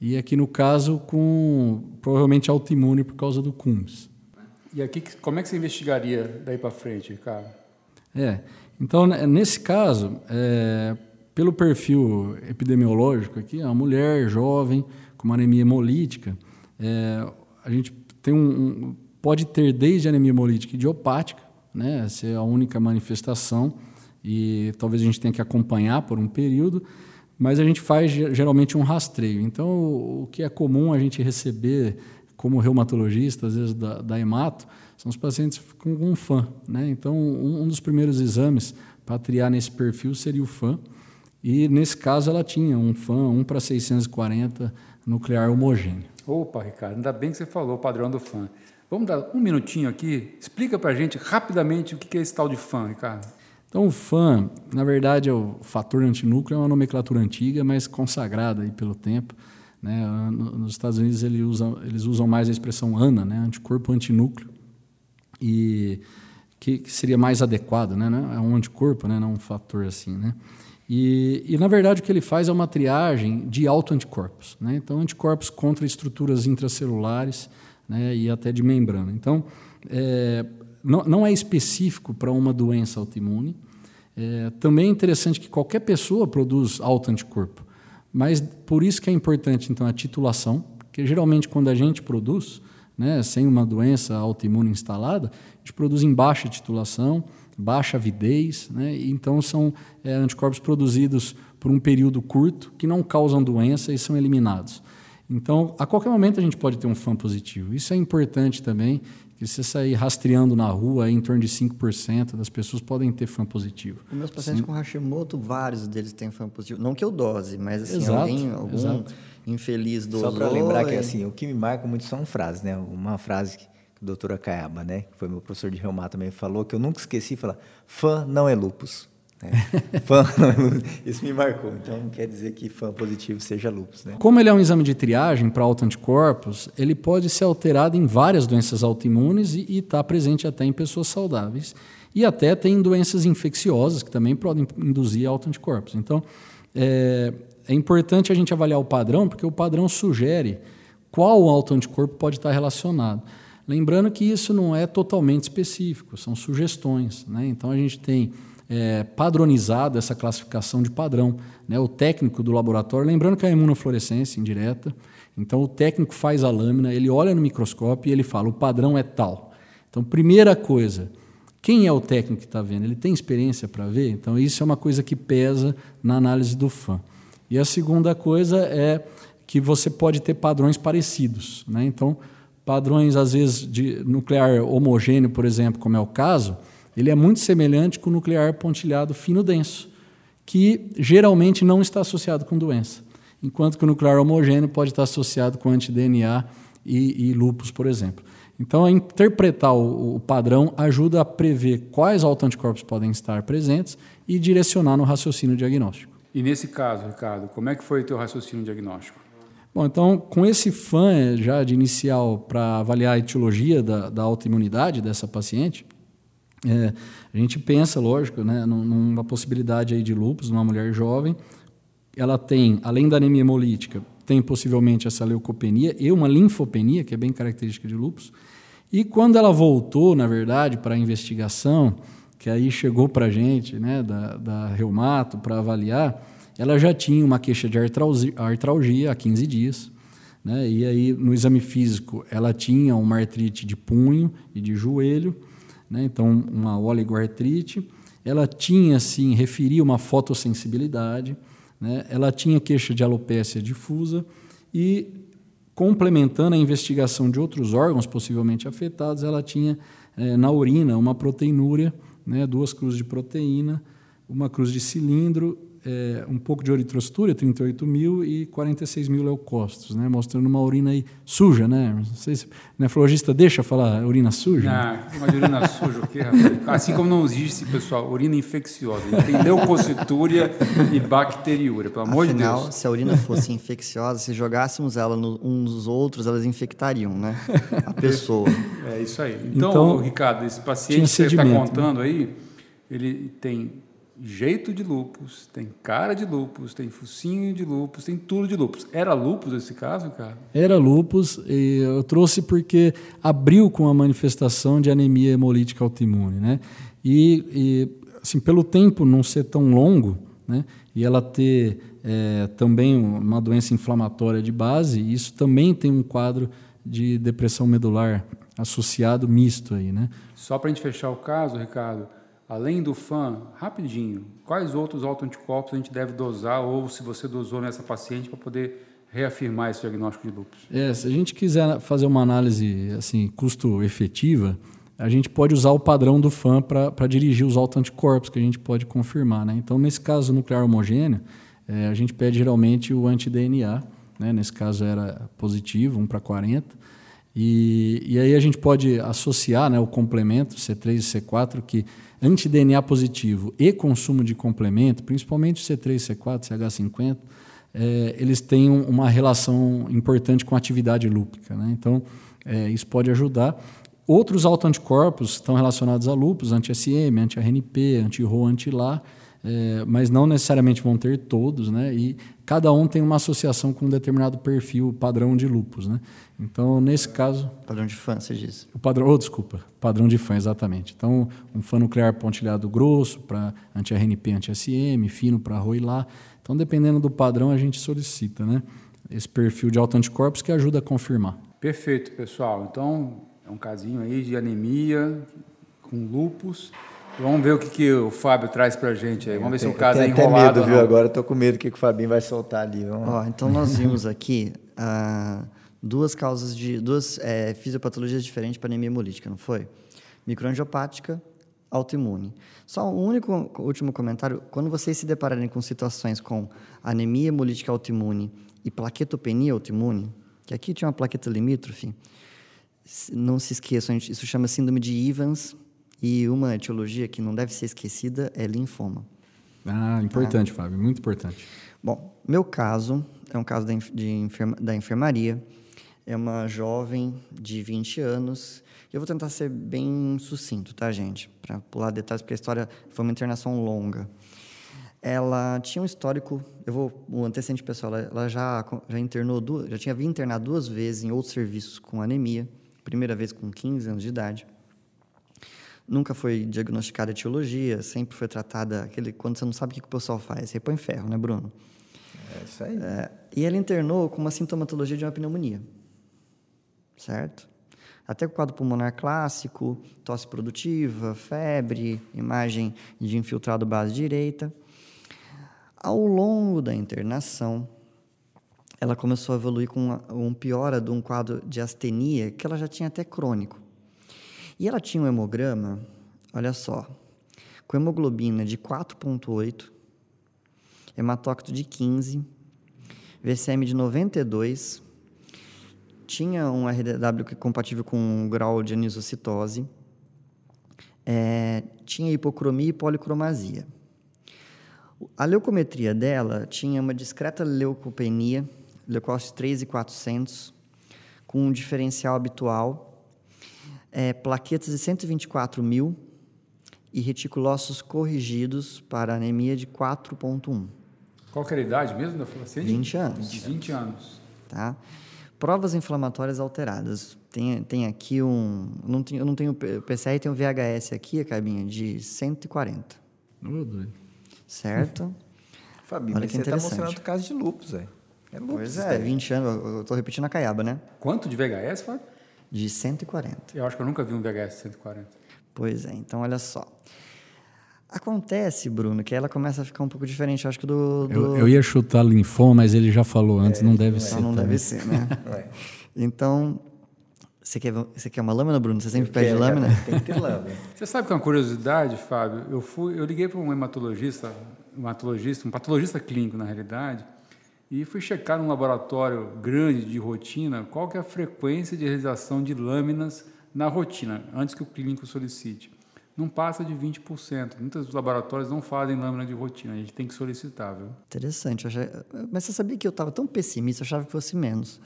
e aqui no caso com provavelmente autoimune por causa do cumbis. E aqui, como é que você investigaria daí para frente, Ricardo? É, então nesse caso, é, pelo perfil epidemiológico aqui, a mulher jovem com uma anemia hemolítica, é, a gente tem um, um, pode ter desde anemia hemolítica idiopática, né, essa é a única manifestação e talvez a gente tenha que acompanhar por um período, mas a gente faz geralmente um rastreio. Então, o, que é comum a gente receber como reumatologista, às vezes da, da hemato, são os pacientes com um FAM. Né? Então, um, um dos primeiros exames para triar nesse perfil seria o FAM. E nesse caso ela tinha um FAM 1 para 640 nuclear homogêneo. Opa, Ricardo, ainda bem que você falou o padrão do FAM. Vamos dar um minutinho aqui, explica para a gente rapidamente o que é esse tal de FAM, Ricardo. Então, o FAM, na verdade, é o fator antinúcleo, é uma nomenclatura antiga, mas consagrada aí pelo tempo. Né? Nos Estados Unidos eles usam, eles usam mais a expressão ANA, né? anticorpo antinúcleo, e que, que seria mais adequado, né? é um anticorpo, né? não um fator assim. Né? E, e, na verdade, o que ele faz é uma triagem de autoanticorpos. Né? Então, anticorpos contra estruturas intracelulares né? e até de membrana. Então, é, não, não é específico para uma doença autoimune. É, também é interessante que qualquer pessoa produz autoanticorpo, mas por isso que é importante então a titulação, porque geralmente quando a gente produz, né, sem uma doença autoimune instalada, a gente produz em baixa titulação, baixa avidez, né, então são é, anticorpos produzidos por um período curto que não causam doença e são eliminados. Então, a qualquer momento a gente pode ter um fã positivo. Isso é importante também, que você sair rastreando na rua, em torno de 5% das pessoas podem ter fã positivo. Os meus pacientes Sim. com Hashimoto, vários deles têm fã positivo. Não que eu dose, mas assim, exato, alguém, algum exato. Infeliz dosou. Só para lembrar que assim, o que me marca muito são frases, né? Uma frase que a doutora Caiaba, né, que foi meu professor de reumato também falou, que eu nunca esqueci, falar, fã não é lupus. É. fã, isso me marcou. Então, quer dizer que fã positivo seja lúpus. Né? Como ele é um exame de triagem para autoanticorpos, ele pode ser alterado em várias doenças autoimunes e está presente até em pessoas saudáveis. E até tem doenças infecciosas que também podem induzir autoanticorpos. Então, é, é importante a gente avaliar o padrão, porque o padrão sugere qual autoanticorpo pode estar relacionado. Lembrando que isso não é totalmente específico, são sugestões. Né? Então, a gente tem é, padronizada essa classificação de padrão. Né? O técnico do laboratório, lembrando que é a imunofluorescência indireta, então o técnico faz a lâmina, ele olha no microscópio e ele fala: o padrão é tal. Então, primeira coisa, quem é o técnico que está vendo? Ele tem experiência para ver? Então, isso é uma coisa que pesa na análise do fã. E a segunda coisa é que você pode ter padrões parecidos. Né? Então, padrões, às vezes, de nuclear homogêneo, por exemplo, como é o caso, ele é muito semelhante com o nuclear pontilhado fino denso, que geralmente não está associado com doença, enquanto que o nuclear homogêneo pode estar associado com anti-DNA e, e lupus, por exemplo. Então, interpretar o, o, padrão ajuda a prever quais autoanticorpos podem estar presentes e direcionar no raciocínio diagnóstico. E nesse caso, Ricardo, como é que foi o teu raciocínio diagnóstico? Bom, então, com esse fã já de inicial para avaliar a etiologia da, da autoimunidade dessa paciente, é, a gente pensa, lógico, né, numa possibilidade aí de lúpus numa mulher jovem. Ela tem, além da anemia hemolítica, tem possivelmente essa leucopenia e uma linfopenia, que é bem característica de lúpus. E quando ela voltou, na verdade, para a investigação, que aí chegou para a gente, né, da, da reumato, para avaliar, ela já tinha uma queixa de artralgia, há 15 dias. Né, e aí, no exame físico, ela tinha uma artrite de punho e de joelho né? então uma oligoartrite. Ela tinha, sim, referia uma fotossensibilidade, né? ela tinha queixa de alopécia difusa e, complementando a investigação de outros órgãos possivelmente afetados, ela tinha é, na urina uma proteinúria, né? duas cruzes de proteína, uma cruz de cilindro é, um pouco de eritrocitúria, 38 mil, e 46 mil leucócitos, né? mostrando uma urina aí suja, né? Não sei se o nefrologista deixa falar urina suja. Não, uma urina suja o quê, rapaz? Assim como não existe, pessoal, urina infecciosa. Tem leucocitúria e bacteriúria, pelo amor Afinal, de Deus. se a urina fosse infecciosa, se jogássemos ela no, uns nos outros, elas infectariam, né? A pessoa. É isso aí. Então, então Ricardo, esse paciente que você está né? contando né? aí, ele tem jeito de lupus, tem cara de lupus, tem focinho de lupus, tem tudo de lupus. Era lupus esse caso, cara? Era lupus e eu trouxe porque abriu com a manifestação de anemia hemolítica autoimune, né? E, e assim, pelo tempo não ser tão longo, né? E ela ter é, também uma doença inflamatória de base, isso também tem um quadro de depressão medular associado misto aí, né? Só para a gente fechar o caso, Ricardo, Além do FAM, rapidinho, quais outros autoanticorpos a gente deve dosar ou se você dosou nessa paciente para poder reafirmar esse diagnóstico de lúpus? É, se a gente quiser fazer uma análise assim custo efetiva, a gente pode usar o padrão do FAM para dirigir os autoanticorpos que a gente pode confirmar. Né? Então, nesse caso nuclear homogêneo, é, a gente pede geralmente o anti-DNA, né? nesse caso era positivo, 1 para 40. E, e aí a gente pode associar né, o complemento C3 e C4, que anti-DNA positivo e consumo de complemento, principalmente C3, C4, CH50, é, eles têm uma relação importante com a atividade lúpica. Né? Então, é, isso pode ajudar. Outros autoanticorpos estão relacionados a lúpus, anti-SM, anti-RNP, anti-RO, anti-LA, é, mas não necessariamente vão ter todos, né? E cada um tem uma associação com um determinado perfil padrão de lupus, né? Então, nesse caso... Padrão de fã, você disse. O padrão, oh, desculpa, padrão de fã, exatamente. Então, um fã nuclear pontilhado grosso para anti-RNP, anti-SM, fino para roilar. Então, dependendo do padrão, a gente solicita, né? Esse perfil de autoanticorpos que ajuda a confirmar. Perfeito, pessoal. Então, é um casinho aí de anemia com lupus. Vamos ver o que, que o Fábio traz para a gente aí. Vamos ver se o caso é enrolado. Eu até medo, viu? Agora estou com medo que o Fabinho vai soltar ali. Vamos Ó, então nós vimos aqui ah, duas causas de duas é, fisiopatologias diferentes para anemia hemolítica, não foi? Microangiopática, autoimune. Só um único último comentário: quando vocês se depararem com situações com anemia hemolítica autoimune e plaquetopenia autoimune, que aqui tinha uma plaqueta limítrofe, não se esqueçam, isso chama síndrome de Evans e uma etiologia que não deve ser esquecida é linfoma. Ah, importante, tá? Fábio, muito importante. Bom, meu caso é um caso da, de enferma, da enfermaria. É uma jovem de 20 anos. Eu vou tentar ser bem sucinto, tá, gente? Para pular detalhes, porque a história foi uma internação longa. Ela tinha um histórico, eu vou, o antecedente pessoal, ela, ela já, já internou, duas, já tinha vindo internar duas vezes em outros serviços com anemia. Primeira vez com 15 anos de idade nunca foi diagnosticada etiologia, sempre foi tratada aquele quando você não sabe o que, o pessoal faz, você põe ferro, né, Bruno? É isso aí. É, e ela internou com uma sintomatologia de uma pneumonia, certo? Até o quadro pulmonar clássico, tosse produtiva, febre, imagem de infiltrado base direita. Ao longo da internação, ela começou a evoluir com uma, um piora de um quadro de astenia que ela já tinha até crônico. E ela tinha um hemograma, olha só, com hemoglobina de 4,8, hematócrito de 15, VCM de 92, tinha um RDW é compatível com um grau de anisocitose, é, tinha hipocromia e policromasia. A leucometria dela tinha uma discreta leucopenia, leucócitos 3 e 400, com um diferencial habitual é, plaquetas de 124 mil e reticulócitos corrigidos para anemia de 4,1. Qual que era a idade mesmo da paciente? 20 anos. 20 anos. Tá? Provas inflamatórias alteradas. Tem, tem aqui um. Não tenho, eu não tenho PCR, tem um VHS aqui, a cabinha, de 140. Oh, doido. Certo? Fabinho, Olha que você está mostrando o caso de lupus, velho. É lupus. Pois é, 20 anos. Eu estou repetindo a caiaba, né? Quanto de VHS, Fábio? De 140. Eu acho que eu nunca vi um VHS de 140. Pois é, então olha só. Acontece, Bruno, que ela começa a ficar um pouco diferente, acho que do. do... Eu, eu, ia chutar linfoma, mas ele já falou antes, é, não deve então ser. Não deve ser, né? então, você quer, você quer uma lâmina, Bruno? Você sempre eu pede quero, lâmina? Tem que ter lâmina. Você sabe que é uma curiosidade, Fábio? Eu, fui, eu liguei para um hematologista, um hematologista, um patologista clínico, na realidade, e fui checar num laboratório grande de rotina qual que é a frequência de realização de lâminas na rotina, antes que o clínico solicite. Não passa de 20%. Muitos laboratórios não fazem lâmina de rotina, a gente tem que solicitar, viu? Interessante. Mas você sabia que eu estava tão pessimista, eu achava que fosse menos.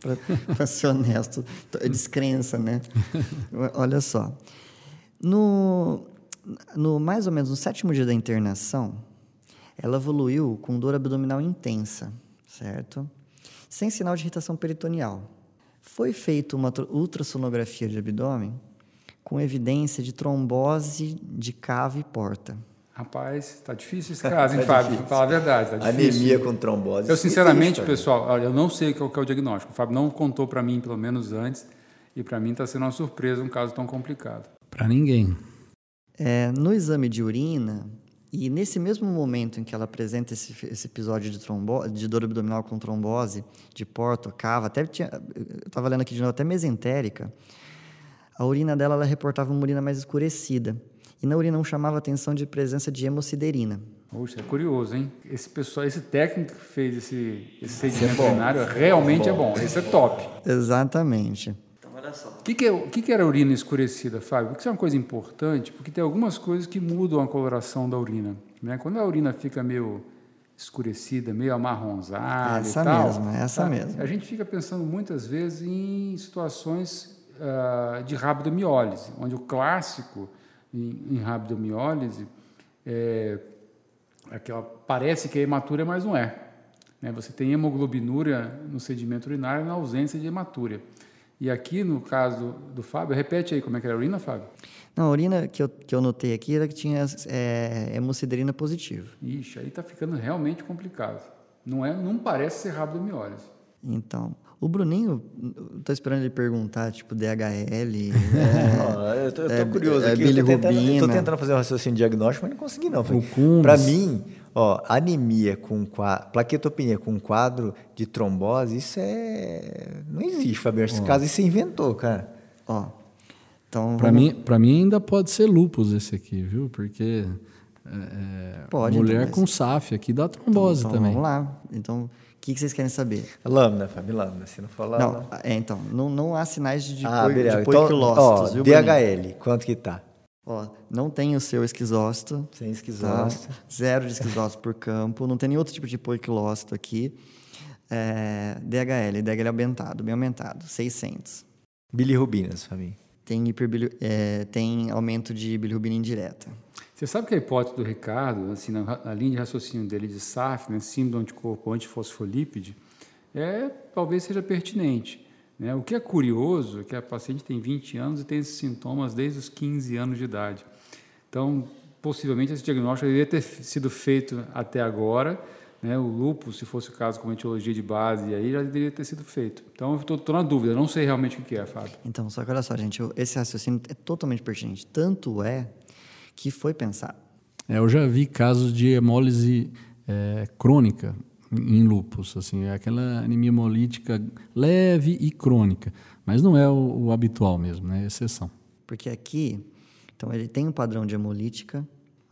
Para ser honesto, é descrença, né? Olha só. No, no mais ou menos no sétimo dia da internação, ela evoluiu com dor abdominal intensa, certo? Sem sinal de irritação peritoneal. Foi feita uma ultrassonografia de abdômen com evidência de trombose de cava e porta. Rapaz, está difícil esse caso, hein, tá Fábio? Difícil. Fala a verdade, tá difícil. Anemia com trombose. Eu, sinceramente, pessoal, eu não sei qual é o diagnóstico. O Fábio não contou para mim, pelo menos antes, e para mim está sendo uma surpresa um caso tão complicado. Para ninguém. É, no exame de urina, e nesse mesmo momento em que ela apresenta esse, esse episódio de, trombo, de dor abdominal com trombose, de porto, cava, até tinha, eu estava lendo aqui de novo, até mesentérica, a urina dela ela reportava uma urina mais escurecida. E na urina não chamava atenção de presença de hemociderina. Poxa, é curioso, hein? Esse pessoal, esse técnico que fez esse, esse sedimento é realmente é bom. é bom. Esse é top. Exatamente. O que, que, é, que, que era a urina escurecida, Fábio? Porque isso é uma coisa importante, porque tem algumas coisas que mudam a coloração da urina. Né? Quando a urina fica meio escurecida, meio amarronzada essa e tal, mesmo, essa tá? mesmo. a gente fica pensando muitas vezes em situações uh, de rabdomiólise, onde o clássico em, em rabdomiólise é aquela parece que é hematúria, mas não é. Né? Você tem hemoglobinúria no sedimento urinário na ausência de hematúria. E aqui, no caso do Fábio, repete aí como é que era a urina, Fábio? Não, a urina que eu, que eu notei aqui era que tinha é, hemociderina positiva. Ixi, aí está ficando realmente complicado. Não, é, não parece ser rabdomiólise. Então, o Bruninho, estou esperando ele perguntar, tipo, DHL. é, eu tô, eu tô é, curioso é, aqui. É, eu tô, tentando, eu tô tentando fazer um raciocínio diagnóstico, mas não consegui, não. Para mim, ó, anemia com plaquetopenia com quadro de trombose, isso é. Não existe, Fabiano. Esse caso você inventou, cara. Ó. Então, para vamos... mim, mim ainda pode ser lupus esse aqui, viu? Porque é, pode, mulher então, mas... com SAF aqui dá trombose então, também. Vamos lá. Então, o que, que vocês querem saber? Lâmina, Fábio, lâmina. Se não for lâmina... Não, é, então, não, não há sinais de, ah, de então, ó, DHL, quanto que tá? Ó, não tem o seu esquizócito. Sem esquizócito. Tá? Zero de esquizócito por campo. Não tem nenhum outro tipo de poiquilócito aqui. É, DHL, DHL aumentado, bem aumentado, 600. Bilirrubinas, Fabinho. Tem, é, tem aumento de bilirrubina indireta. Você sabe que a hipótese do Ricardo, assim, na, na linha de raciocínio dele de SAF, né, símbolo do anticorpo antifosfolípide, é, talvez seja pertinente. Né? O que é curioso é que a paciente tem 20 anos e tem esses sintomas desde os 15 anos de idade. Então, possivelmente esse diagnóstico deveria ter sido feito até agora. Né? O lúpus, se fosse o caso com etiologia de base, aí já deveria ter sido feito. Então, eu estou na dúvida, não sei realmente o que é, Fábio. Então, só que olha só, gente, esse raciocínio é totalmente pertinente. Tanto é que foi pensado. É, eu já vi casos de hemólise é, crônica em lúpus, assim, é aquela anemia hemolítica leve e crônica, mas não é o, o habitual mesmo, né? é exceção. Porque aqui, então ele tem um padrão de hemolítica,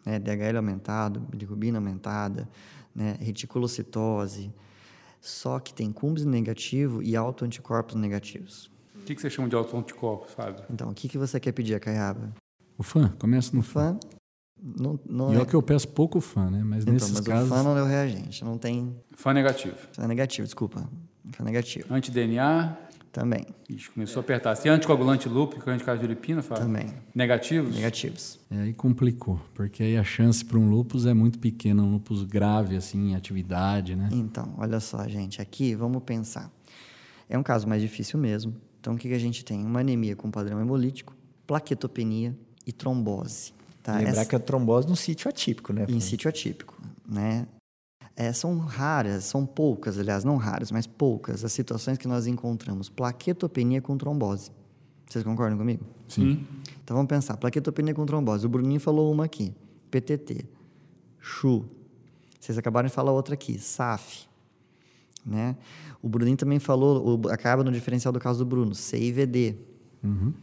né, DHL aumentado, bilirrubina aumentada, né, reticulocitose, só que tem cumbis negativo e autoanticorpos negativos. O que, que você chama de autoanticorpos, Fábio? Então, o que, que você quer pedir, Caiaba? O fã, começa no fã. Não, não e é... é que eu peço pouco fã, né? Mas então, nesses mas casos... o fã não é o reagente, não tem... Fã negativo. Fã negativo, desculpa. Fã negativo. Anti-DNA? Também. Ixi, começou a apertar. Se anticoagulante lúpico, anticardiolipina, Fábio? Também. Negativos? Negativos. É, aí complicou, porque aí a chance para um lúpus é muito pequena, um lúpus grave, assim, em atividade, né? Então, olha só, gente, aqui vamos pensar. É um caso mais difícil mesmo. Então, o que, que a gente tem? Uma anemia com padrão hemolítico, plaquetopenia, e trombose. Tá? Lembrar Essa... que a trombose no sítio atípico, né? Em sítio atípico, né? É, são raras, são poucas, aliás, não raras, mas poucas as situações que nós encontramos plaquetopenia com trombose. Vocês concordam comigo? Sim. Então vamos pensar, plaquetopenia com trombose. O Bruninho falou uma aqui, PTT, CHU. Vocês acabaram de falar outra aqui, SAF. Né? O Bruninho também falou, acaba no diferencial do caso do Bruno, CIVD. Uhum.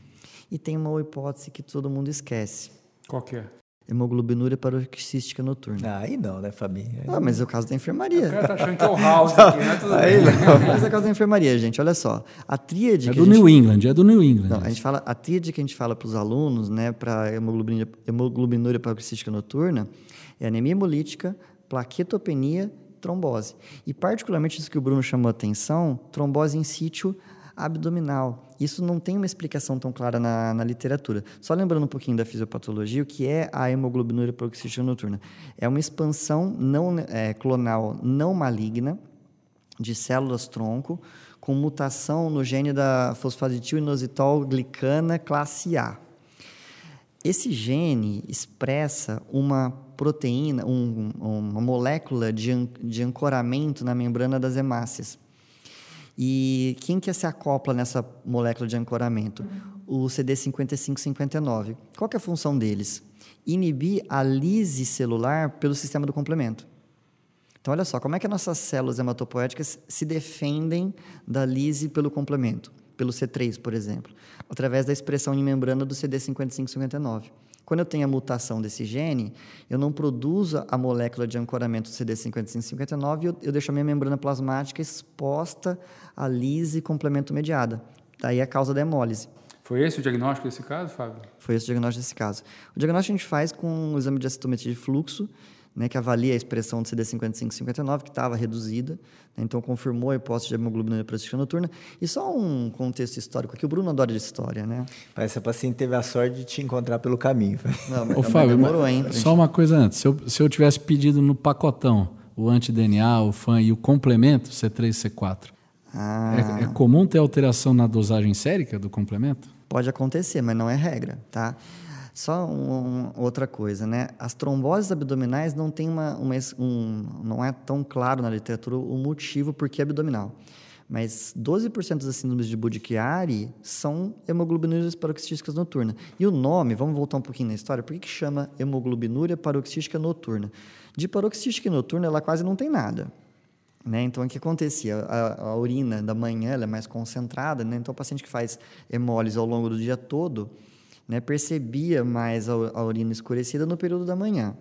E tem uma hipótese que todo mundo esquece. Qual que é? Hemoglobinúria paroxística noturna. Ah, aí não, né, Fabi? Ah, mas é o caso da enfermaria. O cara tá achando que é o house aqui, né? Tudo aí bem. Não. Mas é o caso da enfermaria, gente. Olha só. A tríade... É do New gente... England, é do New England. Não, a gente fala... A tríade que a gente fala para os alunos, né, para hemoglobinúria, hemoglobinúria paroxística noturna, é anemia hemolítica, plaquetopenia, trombose. E particularmente isso que o Bruno chamou a atenção, trombose em sítio abdominal. Isso não tem uma explicação tão clara na, na literatura. Só lembrando um pouquinho da fisiopatologia, o que é a hemoglobinúria paroxística noturna? É uma expansão não, é, clonal não maligna de células tronco com mutação no gene da fosfatidilinositol glicana classe A. Esse gene expressa uma proteína, um, uma molécula de, de ancoramento na membrana das hemácias. E quem que se acopla nessa molécula de ancoramento? O CD5559. Qual é a função deles? Inibir a lise celular pelo sistema do complemento. Então, olha só, como é que as nossas células hematopoéticas se defendem da lise pelo complemento? Pelo C3, por exemplo, através da expressão em membrana do CD5559. Quando eu tenho a mutação desse gene, eu não produzo a molécula de ancoramento CD5559 e eu, eu deixo a minha membrana plasmática exposta à lise complemento mediada. Daí a causa da hemólise. Foi esse o diagnóstico desse caso, Fábio? Foi esse o diagnóstico desse caso. O diagnóstico a gente faz com um exame de acitometria de fluxo, né, que avalia a expressão de CD55-59, que estava reduzida, né, então confirmou a hipótese de hemoglobina neoprostística noturna. E só um contexto histórico, que o Bruno adora de história, né? Parece que a paciente teve a sorte de te encontrar pelo caminho. Não, mas Ô, Fábio, demorou, hein? só uma coisa antes. Se eu, se eu tivesse pedido no pacotão o anti-DNA, o FAN e o complemento, C3 C4, Ah, é, é comum ter alteração na dosagem sérica do complemento? Pode acontecer, mas não é regra, tá? Só um- outra coisa, né? As tromboses abdominais não tem uma, uma um, não é tão claro na literatura o motivo por que abdominal. Mas 12% das síndromes de Budd-Chiari são hemoglobinuras paroxísticas noturnas. E o nome, vamos voltar um pouquinho na história, por que, que chama hemoglobinúria paroxística noturna? De paroxística noturna, ela quase não tem nada. Né? Então, o que acontecia? A, a urina da manhã é mais concentrada, né? então o paciente que faz hemólise ao longo do dia todo né, percebia mais a, urina escurecida no período da manhã.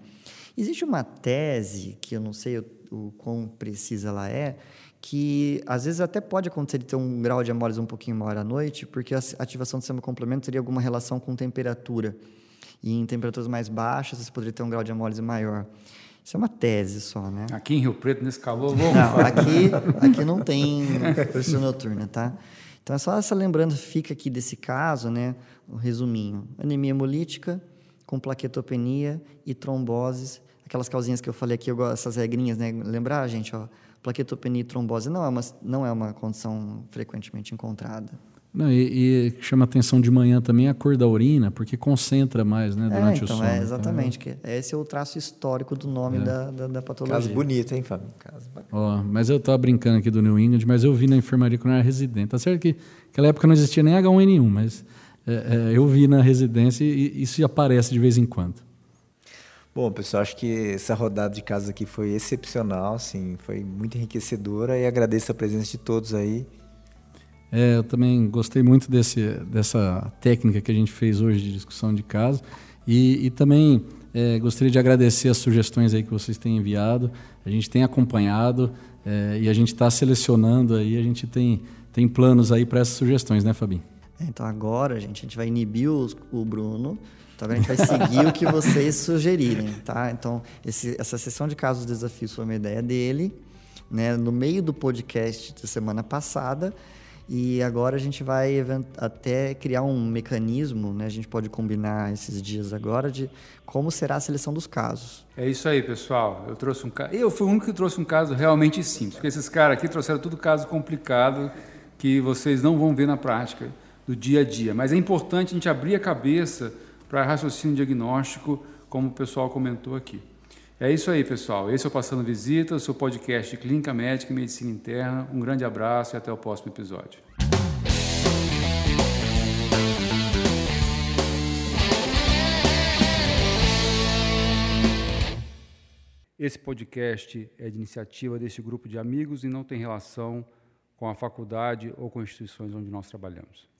Existe uma tese, que eu não sei o, o quão precisa ela é, que às vezes até pode acontecer de ter um grau de hemólise um pouquinho maior à noite, porque a ativação do sistema complemento teria alguma relação com temperatura. E em temperaturas mais baixas, você poderia ter um grau de hemólise maior. Isso é uma tese só, né? Aqui em Rio Preto, nesse calor louco. Não, aqui, aqui não tem prescrição noturna, tá? Então é só essa lembrança fica aqui desse caso, né? O resuminho: anemia hemolítica com plaquetopenia e tromboses. Aquelas causinhas que eu falei aqui, essas regrinhas, né? Lembrar, gente, ó, plaquetopenia e trombose não é uma, não é uma condição frequentemente encontrada. Não, e, e chama atenção de manhã também a cor da urina, porque concentra mais né, durante é, então, o sono. É, exatamente. que esse é o traço histórico do nome da, da, da patologia. Caso bonito, hein, Fábio? Caso bacana. Ó, mas eu estava brincando aqui do New England, mas eu vi na enfermaria quando eu era residente. Tá certo que naquela época não existia nem H1N1, mas é, é, eu vi na residência e isso aparece de vez em quando. Bom, pessoal, acho que essa rodada de casos aqui foi excepcional, assim, foi muito enriquecedora e agradeço a presença de todos aí. É, eu também gostei muito desse, dessa técnica que a gente fez hoje de discussão de casos e, e também é, gostaria de agradecer as sugestões aí que vocês têm enviado. A gente tem acompanhado é, e a gente está selecionando aí, a gente tem, tem planos aí para essas sugestões, né, Fabinho? Então agora, gente, a gente vai inibir os, o Bruno. Então agora a gente vai seguir o que vocês sugerirem, tá? Então esse, essa sessão de casos desafios foi uma ideia dele, né? No meio do podcast da semana passada. E agora a gente vai até criar um mecanismo, né? A gente pode combinar esses dias agora de como será a seleção dos casos. É isso aí, pessoal. Eu trouxe um caso. Eu fui o único que trouxe um caso realmente simples, porque esses caras aqui trouxeram tudo caso complicado que vocês não vão ver na prática do dia a dia. Mas é importante a gente abrir a cabeça para raciocínio diagnóstico, como o pessoal comentou aqui. É isso aí, pessoal. Esse é o Passando Visita, o seu podcast de Clínica Médica e Medicina Interna. Um grande abraço e até o próximo episódio. Esse podcast é de iniciativa deste grupo de amigos e não tem relação com a faculdade ou com instituições onde nós trabalhamos.